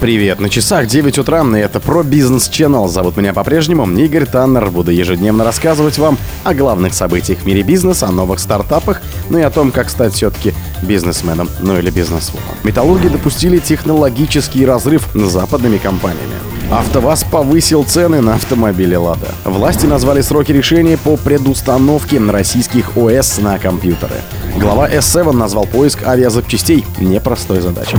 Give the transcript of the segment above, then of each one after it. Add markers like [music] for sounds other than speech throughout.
Привет, на часах 9 утра, и это про бизнес Channel. Зовут меня по-прежнему Игорь Таннер. Буду ежедневно рассказывать вам о главных событиях в мире бизнеса, о новых стартапах, ну и о том, как стать все-таки бизнесменом, ну или бизнесвумен. Металлурги допустили технологический разрыв с западными компаниями. АвтоВАЗ повысил цены на автомобили «Лада». Власти назвали сроки решения по предустановке российских ОС на компьютеры. Глава S7 назвал поиск авиазапчастей непростой задачей.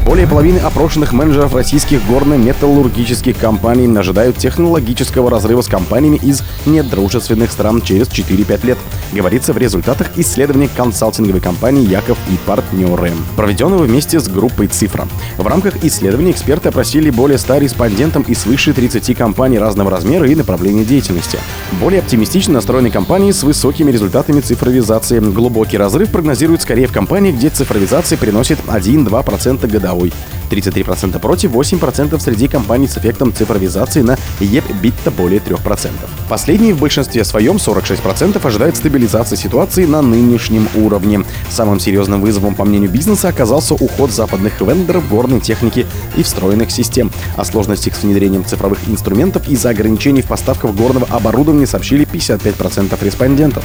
Более половины опрошенных менеджеров российских горно-металлургических компаний ожидают технологического разрыва с компаниями из недружественных стран через 4-5 лет, говорится в результатах исследования консалтинговой компании «Яков и партнеры», проведенного вместе с группой «Цифра». В рамках исследования эксперты опросили более 100 респондентов из свыше 30 компаний разного размера и направления деятельности. Более оптимистично настроены компании с высокими результатами цифровизации. Глубокий разрыв прогнозируют скорее в компании, где цифровизация приносит 1-2% годовой годовой. 33% против, 8% среди компаний с эффектом цифровизации на ЕП-битта более 3%. Последние в большинстве своем, 46%, ожидают стабилизации ситуации на нынешнем уровне. Самым серьезным вызовом, по мнению бизнеса, оказался уход западных вендоров горной техники и встроенных систем. О сложностях с внедрением цифровых инструментов из-за ограничений в поставках горного оборудования сообщили 55% респондентов.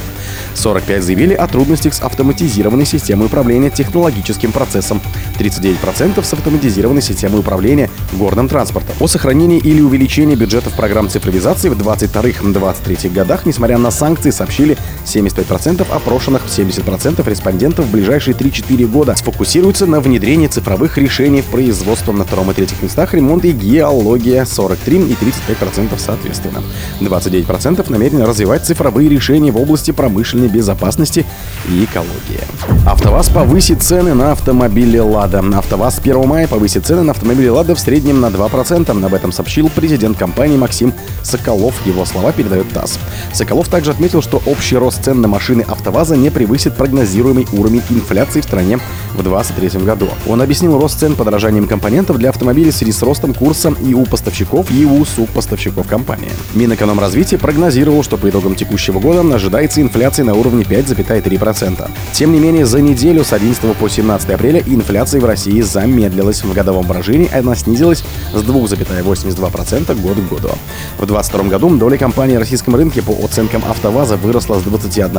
45% заявили о трудностях с автоматизированной системой управления технологическим процессом. 39% с автоматизированной системой управления горным транспортом. О сохранении или увеличении бюджетов программ цифровизации в 2022-2023 годах, несмотря на санкции, сообщили 75% опрошенных, 70% респондентов в ближайшие 3-4 года сфокусируются на внедрении цифровых решений в производство на втором и третьих местах, ремонт и геология 43 и 35% соответственно. 29% намерены развивать цифровые решения в области промышленной безопасности и экологии. АвтоВАЗ повысит цены на автомобили «Лада». АвтоВАЗ с 1 мая повысит цены на автомобили «Лада» в среднем на 2%. Об этом сообщил президент компании Максим Соколов. Его слова передает ТАСС. Соколов также отметил, что общий рост цен на машины «АвтоВАЗа» не превысит прогнозируемый уровень инфляции в стране в 2023 году. Он объяснил рост цен подорожанием компонентов для автомобилей в связи с ростом курса и у поставщиков, и у субпоставщиков компании. Минэкономразвитие прогнозировал, что по итогам текущего года ожидается инфляция на уровне 5,3%. Тем не менее, за неделю с 11 по 17 апреля инфляция в России замедлилась. В годовом выражении она снизилась с 2,82% год к году. В 2022 году доля компании на российском рынке по оценкам АвтоВАЗа выросла с 21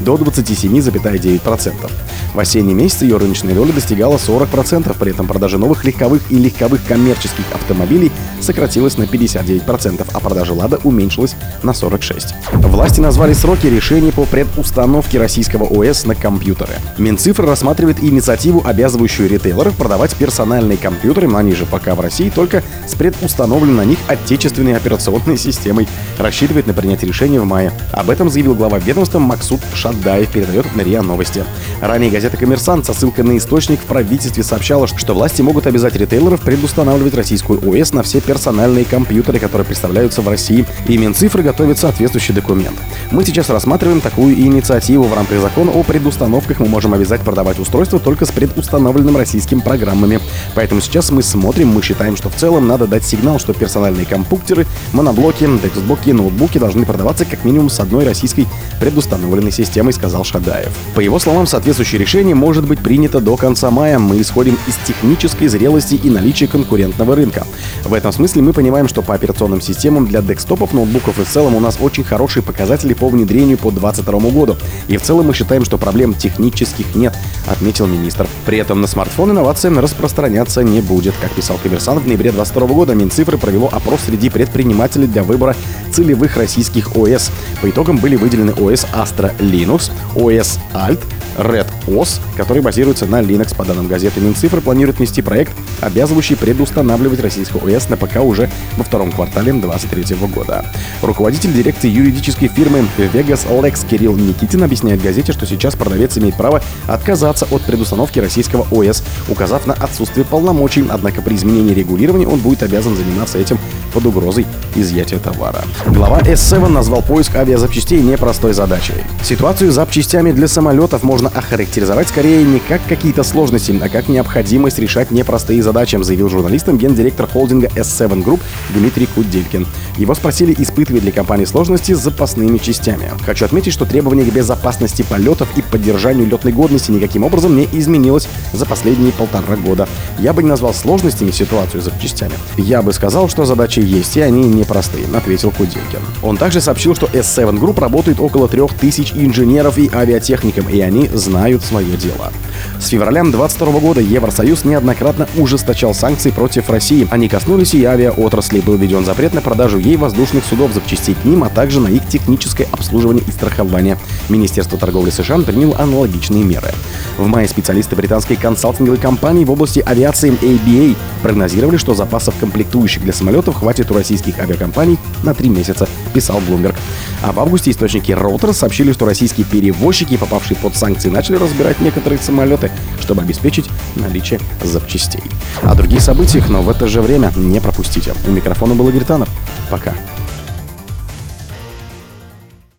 до 27,9%. В осенние месяцы ее рыночная доля достигала 40%, при этом продажи новых легковых и легковых коммерческих автомобилей сократилась на 59%, а продажа «Лада» уменьшилась на 46%. Власти назвали сроки решений по предустановке российского ОС на компьютеры. Минцифра рассматривает инициативу, обязывающую ритейлеров продавать персональные компьютеры, они же пока в России только с предустановленной на них отечественной операционной [laughs] системой. Рассчитывает на принятие решения в мае. Об этом заявил глава ведомства Максут Шадаев, передает РИА Новости. Ранее газета «Коммерсант» со ссылкой на источник в правительстве сообщала, что власти могут обязать ритейлеров предустанавливать российскую ОС на все персональные компьютеры, которые представляются в России, и Минцифры готовит соответствующий документ. Мы сейчас рассматриваем такую инициативу. В рамках закона о предустановках мы можем обязать продавать устройства только с предустановленным российским программами. Поэтому сейчас мы смотрим, мы считаем, что в целом надо дать сигнал, что персональные компьютеры, моноблоки, декстбуки, ноутбуки должны продаваться как минимум с одной российской предустановленной системой, сказал Шадаев. По его словам, соответствующее решение может быть принято до конца мая. Мы исходим из технической зрелости и наличия конкурентного рынка. В этом смысле мы понимаем, что по операционным системам для декстопов, ноутбуков и в целом у нас очень хорошие показатели по внедрению по 2022 году. И в целом мы считаем, что проблем технических нет, отметил министр. При этом на смартфон инновация распространяться не будет. Как писал коммерсант, в ноябре 2022 года Минцифры провело опрос среди предпринимателей для выбора целевых российских ОС. По итогам были выделены ОС Astra Linux, ОС Alt, Red OS, который базируется на Linux. По данным газеты Минцифры планирует нести проект, обязывающий предустанавливать российскую ОС на ПК уже во втором квартале 2023 года. Руководитель дирекции юридической фирмы Vegas Lex Кирилл Никитин объясняет газете, что сейчас продавец имеет право отказаться от предустановки российского ОС, указав на отсутствие полномочий, однако при изменении регулирования он будет обязан заниматься этим под угрозой изъятия товара. Глава S7 назвал поиск авиазапчастей непростой задачей. Ситуацию с запчастями для самолетов можно охарактеризовать скорее не как какие-то сложности, а как необходимость решать непростые задачи, заявил журналистам гендиректор холдинга S7 Group Дмитрий Куделькин. Его спросили, испытывает ли компания сложности с запасными частями. Хочу отметить, что требования к безопасности полетов и поддержанию летной годности никаким образом не изменилось за последние полтора года. Я бы не назвал сложностями ситуацию с запчастями. Я бы сказал, что задачи есть, и они непростые, ответил Куделькин. Он также сообщил, что S7 Group работает около трех тысяч инженеров и авиатехников, и они знают свое дело. С февраля 2022 года Евросоюз неоднократно ужесточал санкции против России. Они коснулись и авиаотрасли. Был введен запрет на продажу ей воздушных судов, запчастей к ним, а также на их техническое обслуживание и страхование. Министерство торговли США приняло аналогичные меры. В мае специалисты британской консалтинговой компании в области авиации ABA прогнозировали, что запасов комплектующих для самолетов хватит у российских авиакомпаний на три месяца, писал Bloomberg. А в августе источники Reuters сообщили, что российские перевозчики, попавшие под санкции, начали разбирать некоторые самолеты, чтобы обеспечить наличие запчастей. О других событиях, но в это же время не пропустите. У микрофона был Игорь Таннер. Пока.